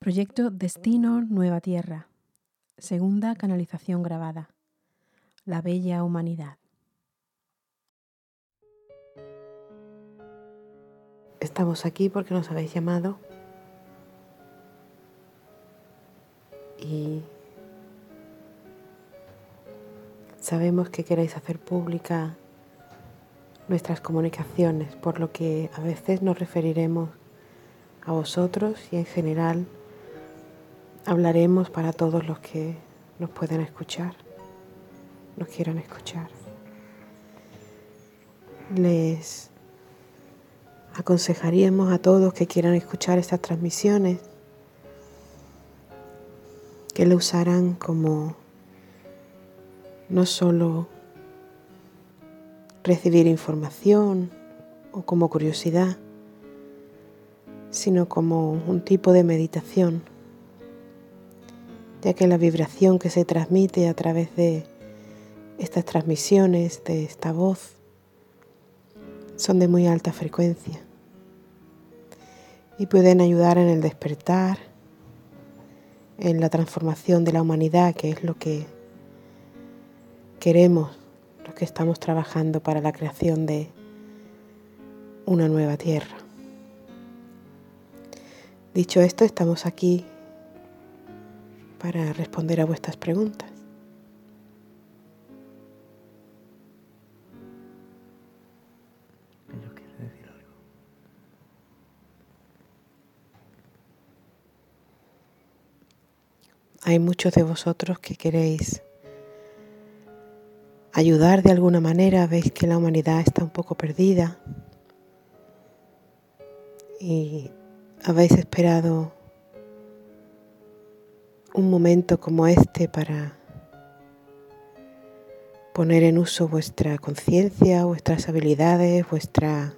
Proyecto Destino Nueva Tierra. Segunda canalización grabada. La bella humanidad. Estamos aquí porque nos habéis llamado y sabemos que queréis hacer pública nuestras comunicaciones, por lo que a veces nos referiremos a vosotros y en general hablaremos para todos los que nos puedan escuchar, nos quieran escuchar. Les aconsejaríamos a todos que quieran escuchar estas transmisiones que lo usarán como no solo recibir información o como curiosidad, sino como un tipo de meditación, ya que la vibración que se transmite a través de estas transmisiones, de esta voz, son de muy alta frecuencia y pueden ayudar en el despertar, en la transformación de la humanidad, que es lo que queremos los que estamos trabajando para la creación de una nueva tierra. Dicho esto, estamos aquí para responder a vuestras preguntas. Hay muchos de vosotros que queréis ayudar de alguna manera, veis que la humanidad está un poco perdida y habéis esperado un momento como este para poner en uso vuestra conciencia, vuestras habilidades, vuestra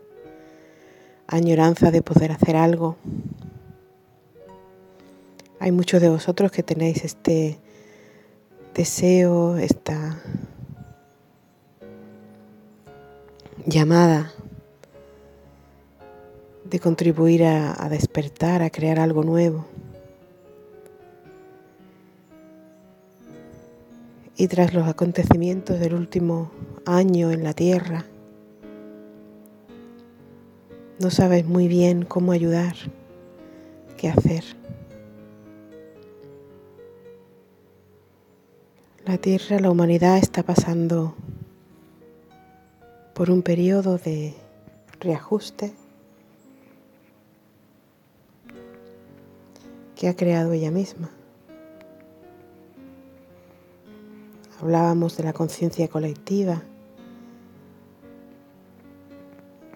añoranza de poder hacer algo. Hay muchos de vosotros que tenéis este deseo, esta llamada de contribuir a, despertar, a crear algo nuevo. Y tras los acontecimientos del último año en la Tierra, no sabes muy bien cómo ayudar, qué hacer. La Tierra, la humanidad está pasando por un periodo de reajuste que ha creado ella misma. Hablábamos de la conciencia colectiva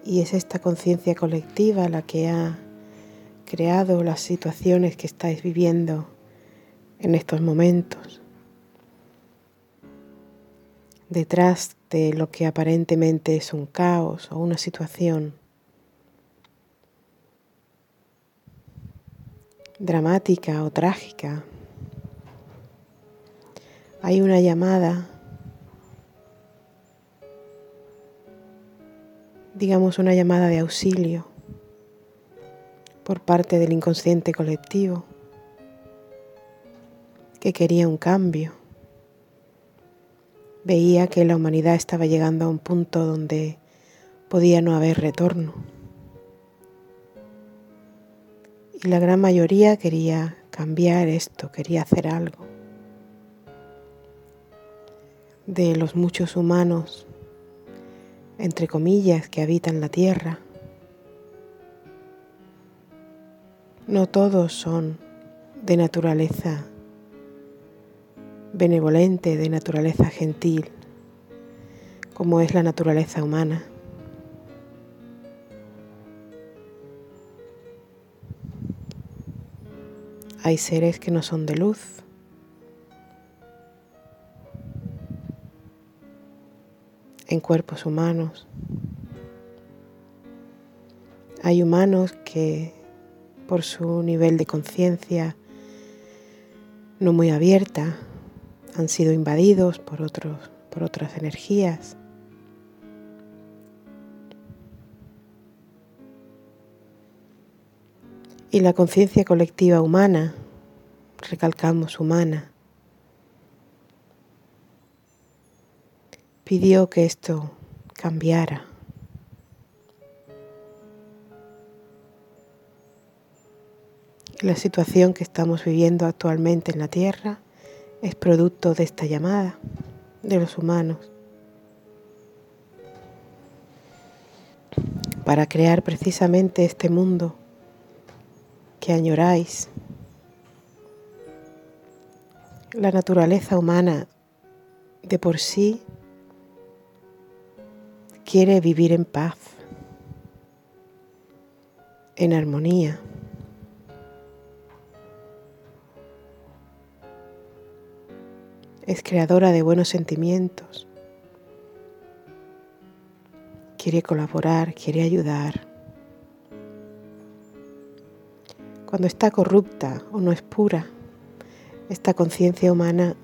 y es esta conciencia colectiva la que ha creado las situaciones que estáis viviendo en estos momentos. Detrás de lo que aparentemente es un caos o una situación dramática o trágica. Hay una llamada, digamos una llamada de auxilio por parte del inconsciente colectivo que quería un cambio. Veía que la humanidad estaba llegando a un punto donde podía no haber retorno. Y la gran mayoría quería cambiar esto, quería hacer algo. De los muchos humanos, entre comillas, que habitan la Tierra, no todos son de naturaleza benevolente, de naturaleza gentil, como es la naturaleza humana. Hay seres que no son de luz. En cuerpos humanos. Hay humanos que por su nivel de conciencia no muy abierta han sido invadidos por, otros, por otras energías. Y la conciencia colectiva humana, recalcamos humana, pidió que esto cambiara. La situación que estamos viviendo actualmente en la Tierra es producto de esta llamada de los humanos para crear precisamente este mundo que añoráis. La naturaleza humana de por sí quiere vivir en paz, en armonía. Es creadora de buenos sentimientos. Quiere colaborar, quiere ayudar. Cuando está corrupta o no es pura, esta conciencia humana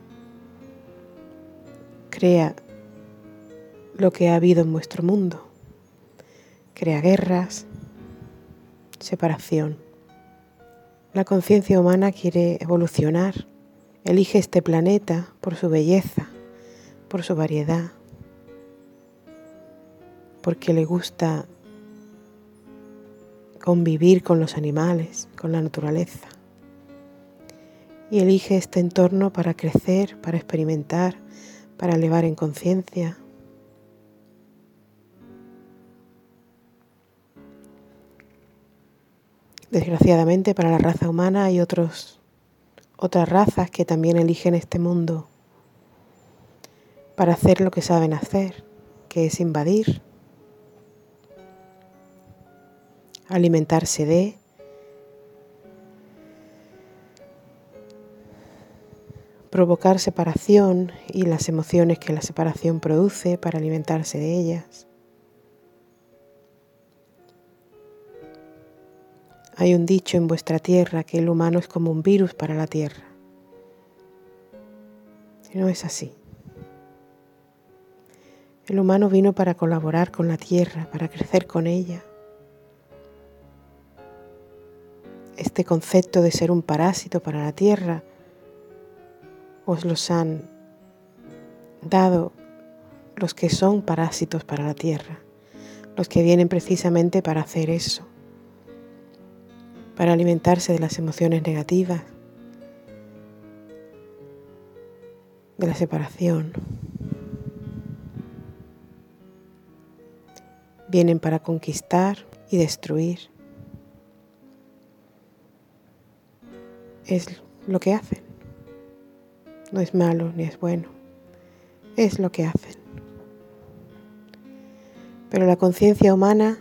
crea lo que ha habido en vuestro mundo. Crea guerras, separación. La conciencia humana quiere evolucionar, elige este planeta por su belleza, por su variedad, porque le gusta convivir con los animales, con la naturaleza. Y elige este entorno para crecer, para experimentar, para elevar en conciencia. Desgraciadamente para la raza humana hay otros, otras razas que también eligen este mundo para hacer lo que saben hacer, que es invadir, alimentarse de, provocar separación y las emociones que la separación produce para alimentarse de ellas. Hay un dicho en vuestra tierra que el humano es como un virus para la tierra. Y no es así. El humano vino para colaborar con la tierra, para crecer con ella. Este concepto de ser un parásito para la tierra os los han dado los que son parásitos para la tierra, los que vienen precisamente para hacer eso, para alimentarse de las emociones negativas, de la separación. Vienen para conquistar y destruir. Es lo que hacen. No es malo ni es bueno. Es lo que hacen. Pero la conciencia humana,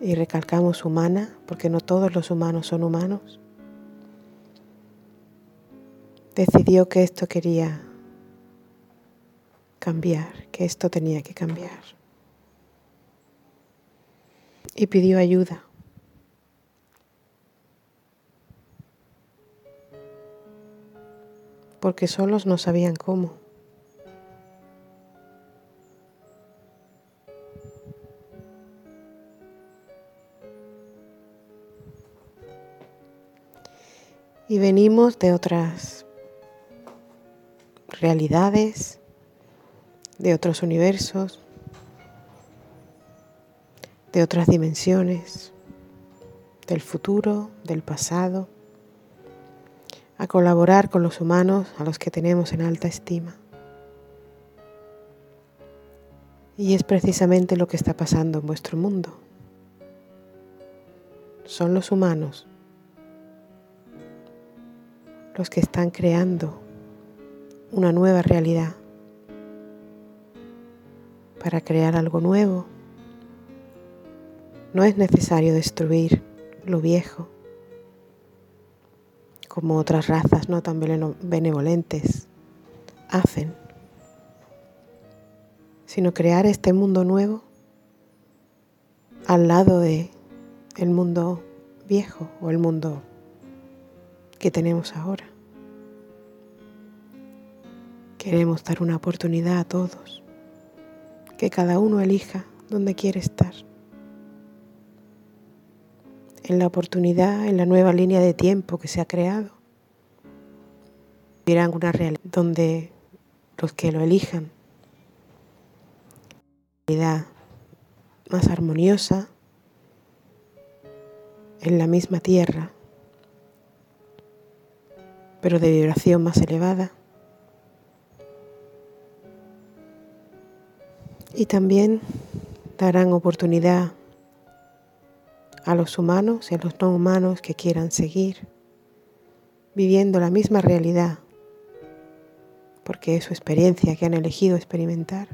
y recalcamos humana, porque no todos los humanos son humanos, decidió que esto quería cambiar, que esto tenía que cambiar. Y pidió ayuda. porque solos no sabían cómo. Y venimos de otras realidades, de otros universos, de otras dimensiones, del futuro, del pasado a colaborar con los humanos a los que tenemos en alta estima. Y es precisamente lo que está pasando en vuestro mundo. Son los humanos los que están creando una nueva realidad. Para crear algo nuevo no es necesario destruir lo viejo como otras razas no tan benevolentes hacen, sino crear este mundo nuevo al lado de el mundo viejo o el mundo que tenemos ahora. Queremos dar una oportunidad a todos, que cada uno elija dónde quiere estar. en la oportunidad, en la nueva línea de tiempo que se ha creado. Vivirán una realidad donde los que lo elijan, realidad más armoniosa, en la misma tierra, pero de vibración más elevada. Y también darán oportunidad a los humanos y a los no humanos que quieran seguir viviendo la misma realidad, porque es su experiencia que han elegido experimentar,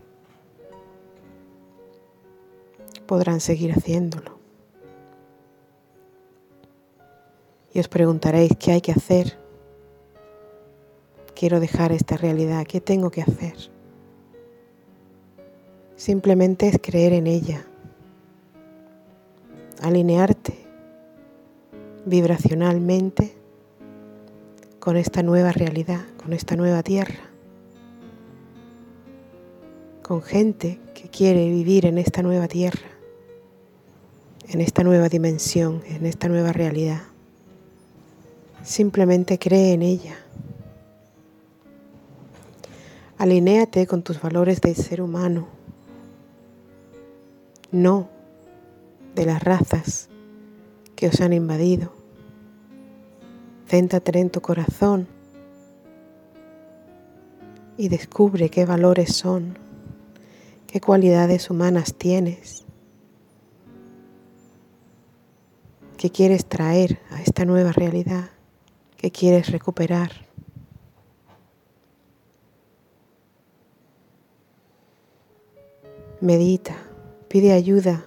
podrán seguir haciéndolo. Y os preguntaréis qué hay que hacer. Quiero dejar esta realidad, ¿qué tengo que hacer? Simplemente es creer en ella alinearte vibracionalmente con esta nueva realidad, con esta nueva tierra, con gente que quiere vivir en esta nueva tierra, en esta nueva dimensión, en esta nueva realidad. Simplemente cree en ella. Alinéate con tus valores de ser humano. No de las razas que os han invadido. Céntrate en tu corazón y descubre qué valores son, qué cualidades humanas tienes, qué quieres traer a esta nueva realidad, qué quieres recuperar. Medita, pide ayuda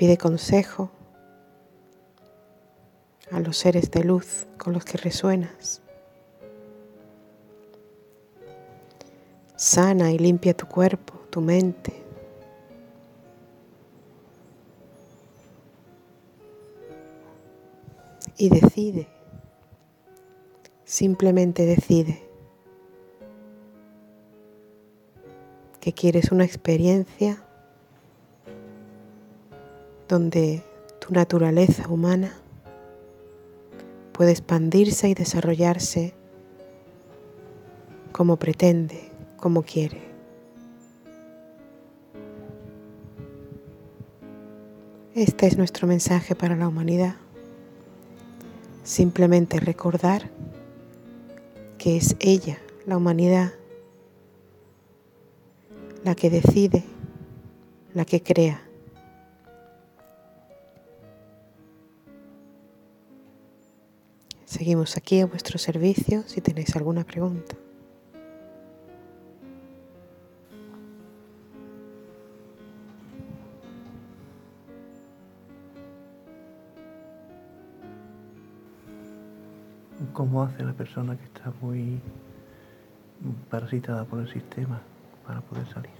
Pide consejo a los seres de luz con los que resuenas. Sana y limpia tu cuerpo, tu mente. Y decide, simplemente decide que quieres una experiencia donde tu naturaleza humana puede expandirse y desarrollarse como pretende, como quiere. Este es nuestro mensaje para la humanidad. Simplemente recordar que es ella, la humanidad, la que decide, la que crea. Seguimos aquí a vuestro servicio si tenéis alguna pregunta. ¿Cómo hace la persona que está muy parasitada por el sistema para poder salir?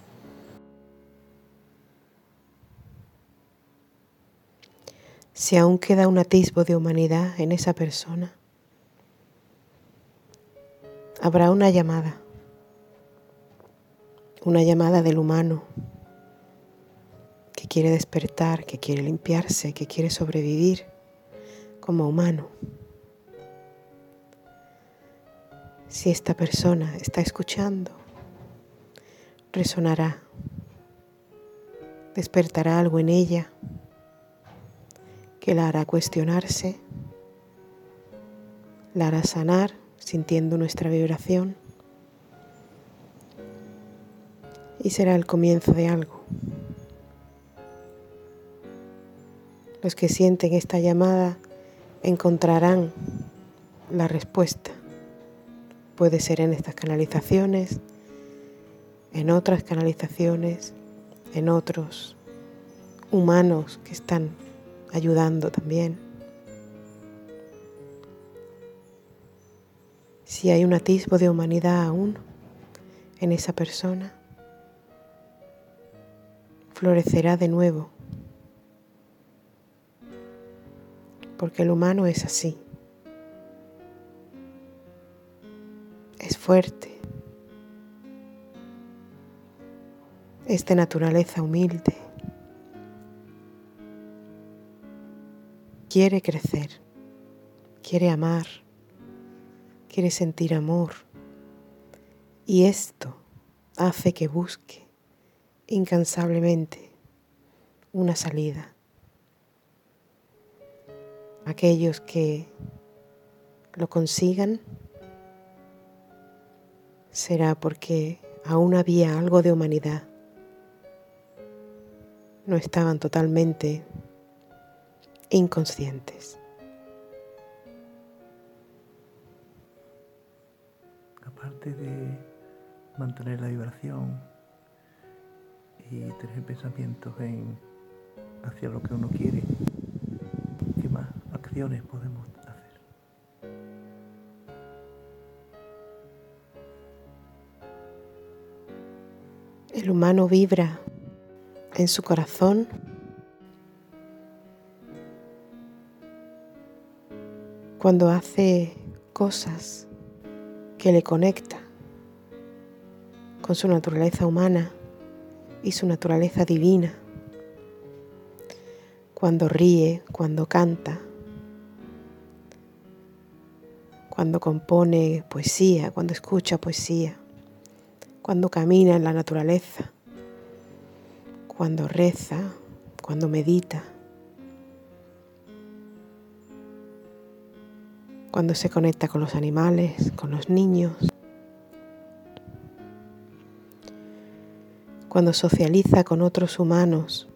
Si aún queda un atisbo de humanidad en esa persona, habrá una llamada, una llamada del humano que quiere despertar, que quiere limpiarse, que quiere sobrevivir como humano. Si esta persona está escuchando, resonará, despertará algo en ella que la hará cuestionarse, la hará sanar sintiendo nuestra vibración y será el comienzo de algo. Los que sienten esta llamada encontrarán la respuesta. Puede ser en estas canalizaciones, en otras canalizaciones, en otros humanos que están ayudando también. si hay un atisbo de humanidad aún en esa persona, florecerá de nuevo, porque el humano es así, es fuerte, es de naturaleza humilde. quiere crecer, quiere amar, quiere sentir amor. Y esto hace que busque incansablemente una salida. Aquellos que lo consigan será porque aún había algo de humanidad. No estaban totalmente inconscientes. Aparte de mantener la vibración y tener pensamientos en hacia lo que uno quiere, ¿qué más acciones podemos hacer? El humano vibra en su corazón. Cuando hace cosas que le conecta con su naturaleza humana y su naturaleza divina, cuando ríe, cuando canta, cuando compone poesía, cuando escucha poesía, cuando camina en la naturaleza, cuando reza, cuando medita. cuando se conecta con los animales, con los niños, cuando socializa con otros humanos,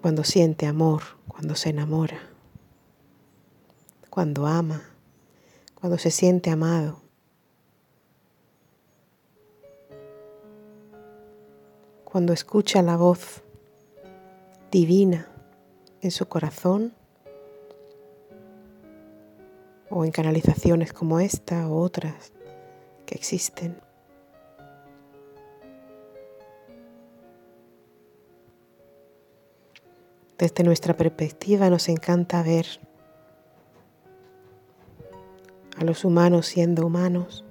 cuando siente amor, cuando se enamora, cuando ama, cuando se siente amado. Cuando escucha la voz divina en su corazón o en canalizaciones como esta o otras que existen. Desde nuestra perspectiva nos encanta ver a los humanos siendo humanos.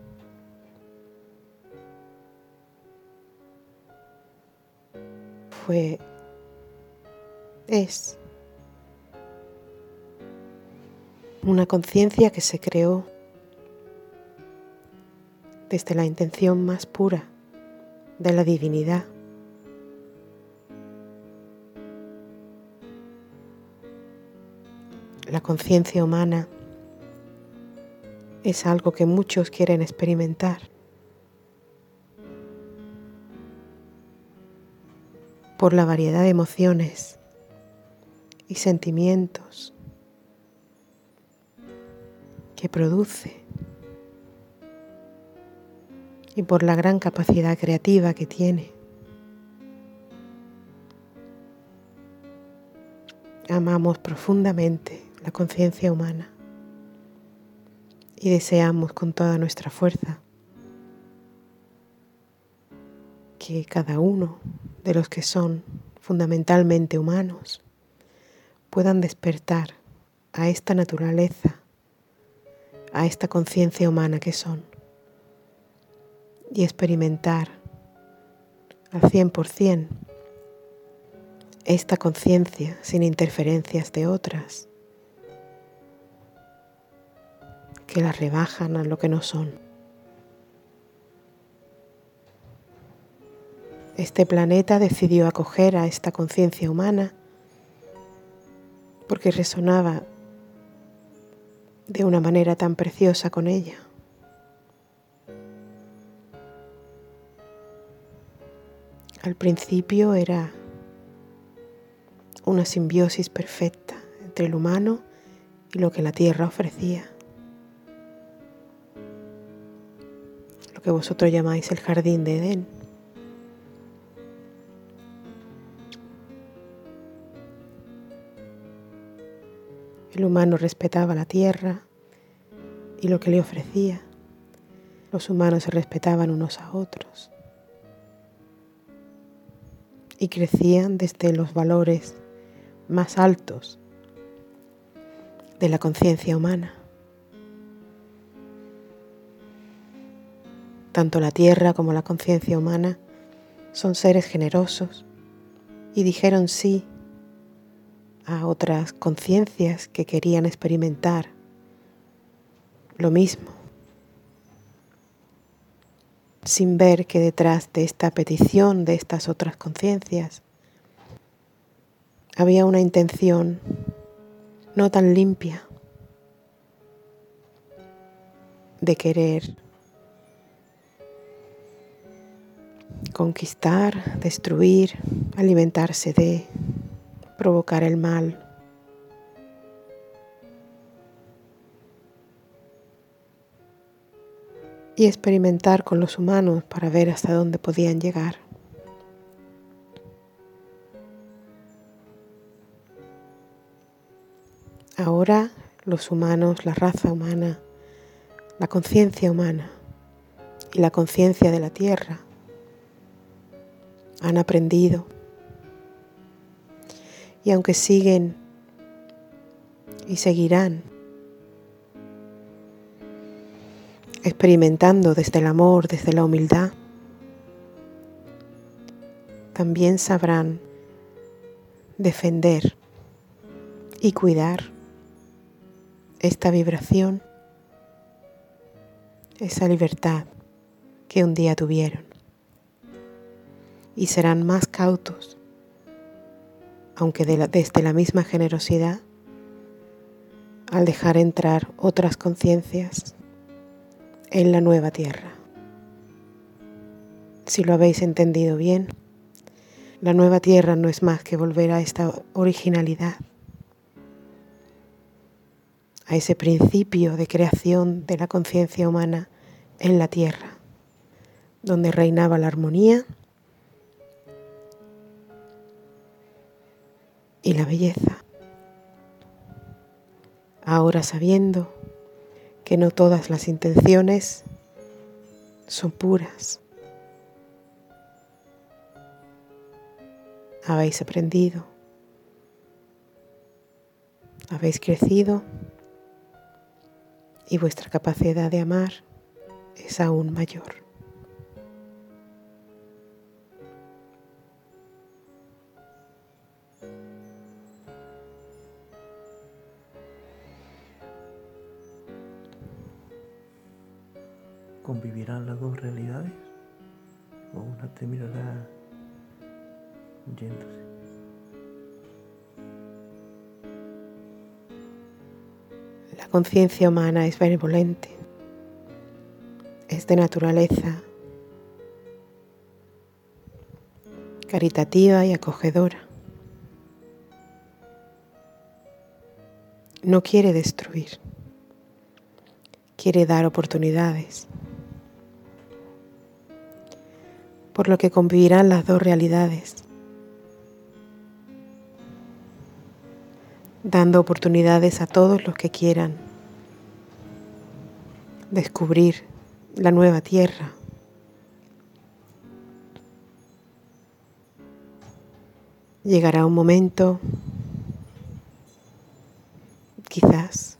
Es una conciencia que se creó desde la intención más pura de la divinidad. La conciencia humana es algo que muchos quieren experimentar. Por la variedad de emociones y sentimientos que produce y por la gran capacidad creativa que tiene. Amamos profundamente la conciencia humana y deseamos con toda nuestra fuerza que cada uno de los que son fundamentalmente humanos puedan despertar a esta naturaleza a esta conciencia humana que son y experimentar al 100% esta conciencia sin interferencias de otras que las rebajan a lo que no son. Este planeta decidió acoger a esta conciencia humana porque resonaba de una manera tan preciosa con ella. Al principio era una simbiosis perfecta entre el humano y lo que la tierra ofrecía. Lo que vosotros llamáis el jardín de Edén. El humano respetaba la tierra y lo que le ofrecía. Los humanos se respetaban unos a otros y crecían desde los valores más altos de la conciencia humana. Tanto la tierra como la conciencia humana son seres generosos, y dijeron sí a otras conciencias que querían experimentar lo mismo, sin ver que detrás de esta petición de estas otras conciencias había una intención no tan limpia de querer conquistar, destruir, alimentarse de, provocar el mal. y experimentar con los humanos para ver hasta dónde podían llegar. Ahora los humanos, la raza humana, la conciencia humana y la conciencia de la tierra han aprendido. Y aunque siguen y seguirán experimentando desde el amor, desde la humildad, también sabrán defender y cuidar esta vibración, esa libertad que un día tuvieron. Y serán más cautos, aunque desde la misma generosidad, al dejar entrar otras conciencias en la nueva tierra. Si lo habéis entendido bien, la nueva tierra no es más que volver a esta originalidad, a ese principio de creación de la conciencia humana en la tierra, donde reinaba la armonía y la belleza. Ahora sabiendo que no todas las intenciones son puras. Habéis aprendido, habéis crecido y vuestra capacidad de amar es aún mayor. ¿Convivirán las dos realidades? ¿O una terminará yéndose? La conciencia humana es benevolente, es de naturaleza caritativa y acogedora. No quiere destruir, quiere dar oportunidades. Por lo que convivirán las dos realidades, dando oportunidades a todos los que quieran descubrir la nueva tierra. Llegará un momento, quizás,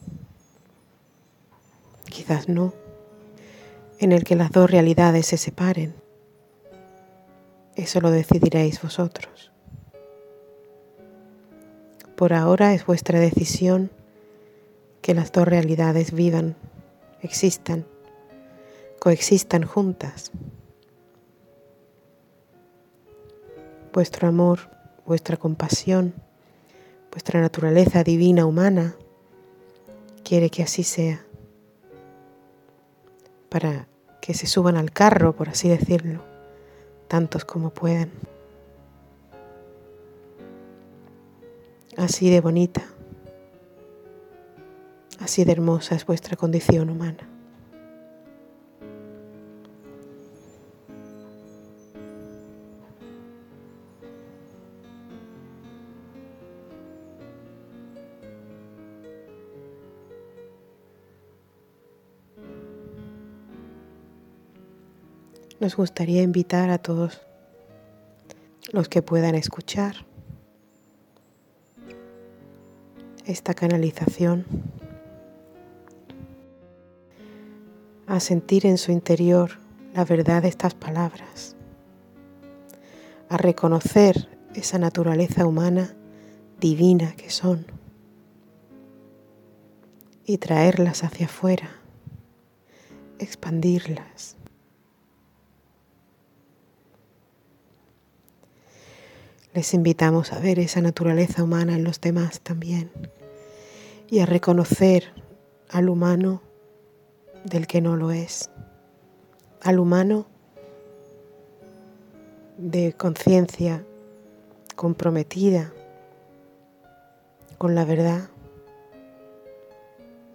quizás no, en el que las dos realidades se separen. Eso lo decidiréis vosotros. Por ahora es vuestra decisión que las dos realidades vivan, existan, coexistan juntas. Vuestro amor, vuestra compasión, vuestra naturaleza divina humana quiere que así sea, para que se suban al carro, por así decirlo tantos como puedan. Así de bonita, así de hermosa es vuestra condición humana. Nos gustaría invitar a todos los que puedan escuchar esta canalización a sentir en su interior la verdad de estas palabras, a reconocer esa naturaleza humana divina que son y traerlas hacia afuera, expandirlas. Les invitamos a ver esa naturaleza humana en los demás también y a reconocer al humano del que no lo es, al humano de conciencia comprometida con la verdad,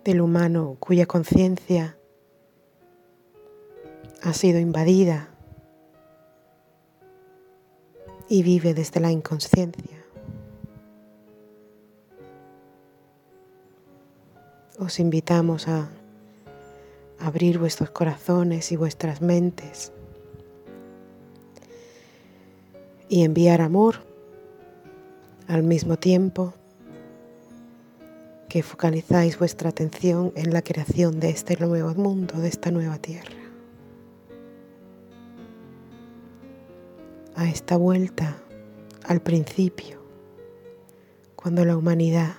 del humano cuya conciencia ha sido invadida y vive desde la inconsciencia. Os invitamos a abrir vuestros corazones y vuestras mentes y enviar amor al mismo tiempo que focalizáis vuestra atención en la creación de este nuevo mundo, de esta nueva tierra. A esta vuelta al principio, cuando la humanidad,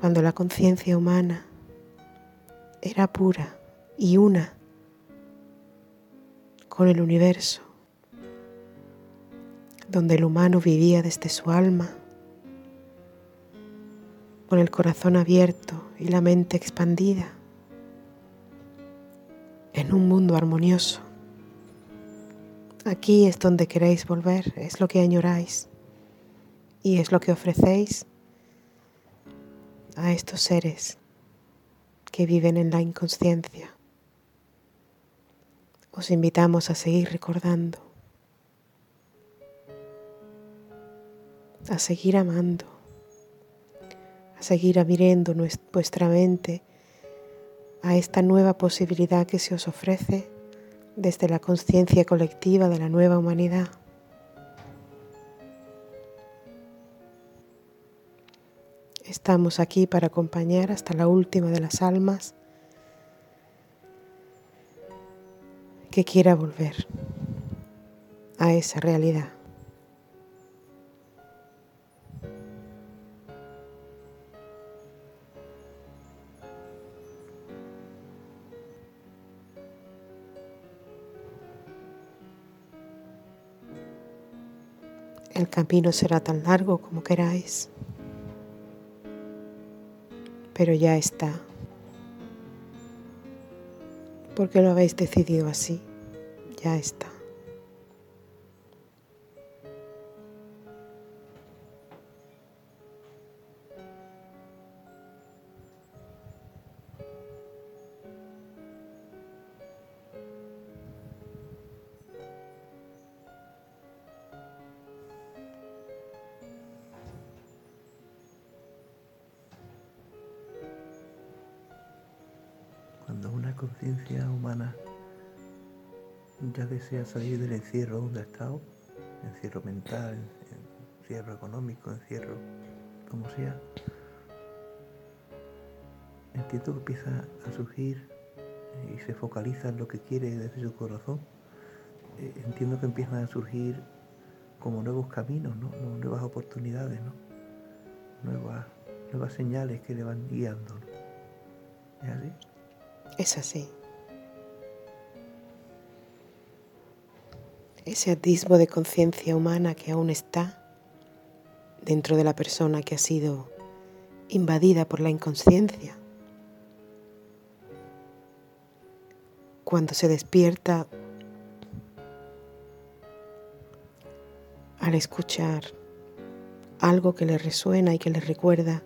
cuando la conciencia humana era pura y una con el universo donde el humano vivía desde su alma, con el corazón abierto y la mente expandida, en un mundo armonioso. Aquí es donde queréis volver, es lo que añoráis y es lo que ofrecéis a estos seres que viven en la inconsciencia. Os invitamos a seguir recordando a seguir amando, a seguir abriendo vuestra mente a esta nueva posibilidad que se os ofrece desde la conciencia colectiva de la nueva humanidad. Estamos aquí para acompañar hasta la última de las almas que quiera volver a esa realidad. El camino será tan largo como queráis, pero ya está, porque lo habéis decidido así, ya está. Conciencia humana ya desea salir del encierro donde ha estado, encierro mental, encierro económico, encierro como sea, entiendo que empieza a surgir y se focaliza en lo que quiere desde su corazón. Eh, entiendo que empiezan a surgir como nuevos caminos, nuevas oportunidades, nuevas, nuevas señales que le van guiando. ¿Es así? Es así. Ese atisbo de conciencia humana que aún está dentro de la persona que ha sido invadida por la inconsciencia. Cuando se despierta al escuchar algo que le resuena y que le recuerda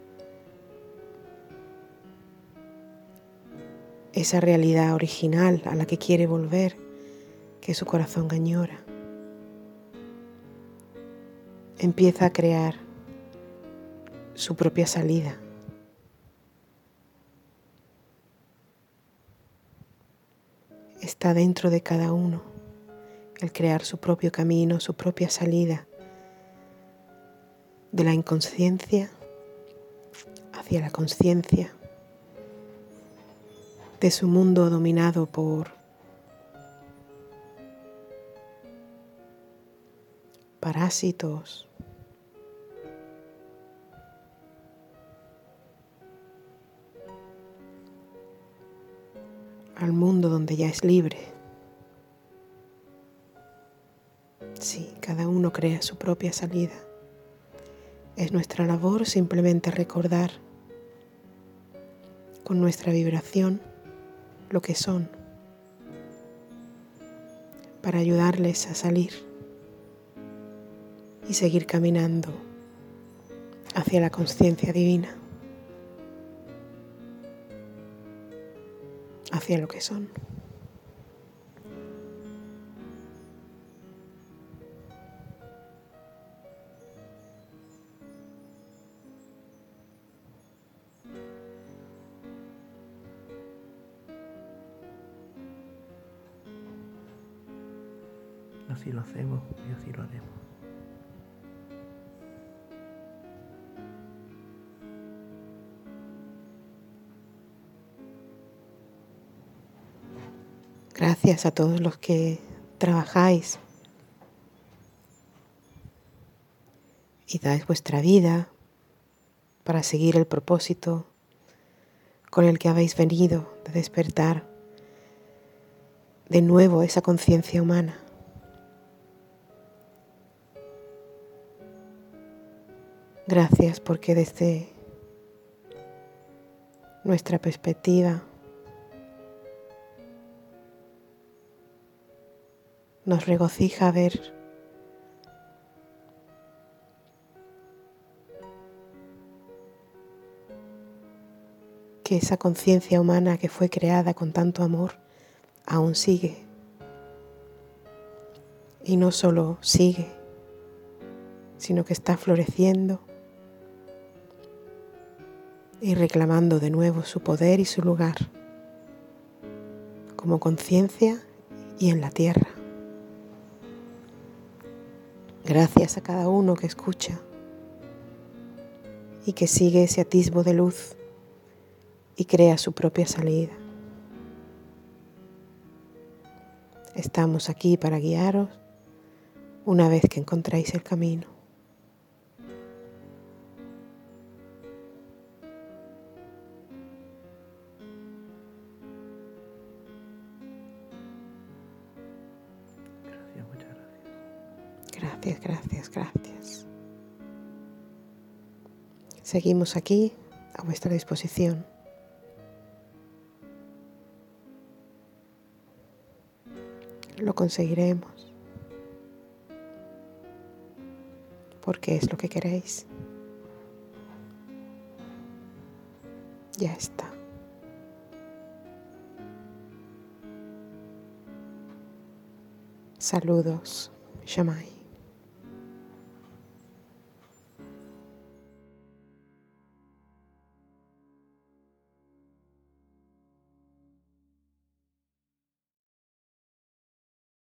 esa realidad original a la que quiere volver, que su corazón añora. Empieza a crear su propia salida. Está dentro de cada uno el crear su propio camino, su propia salida de la inconsciencia hacia la conciencia de su mundo dominado por parásitos, al mundo donde ya es libre. Sí, cada uno crea su propia salida. Es nuestra labor simplemente recordar con nuestra vibración lo que son para ayudarles a salir y seguir caminando hacia la conciencia divina, hacia lo que son. Hacemos y así lo haremos. Gracias a todos los que trabajáis y dais vuestra vida para seguir el propósito con el que habéis venido de despertar de nuevo esa conciencia humana. Gracias porque desde nuestra perspectiva nos regocija ver que esa conciencia humana que fue creada con tanto amor aún sigue. Y no solo sigue, sino que está floreciendo y reclamando de nuevo su poder y su lugar como conciencia y en la tierra. Gracias a cada uno que escucha y que sigue ese atisbo de luz y crea su propia salida. Estamos aquí para guiaros una vez que encontráis el camino. Seguimos aquí a vuestra disposición. Lo conseguiremos. Porque es lo que queréis. Ya está. Saludos, Shamay.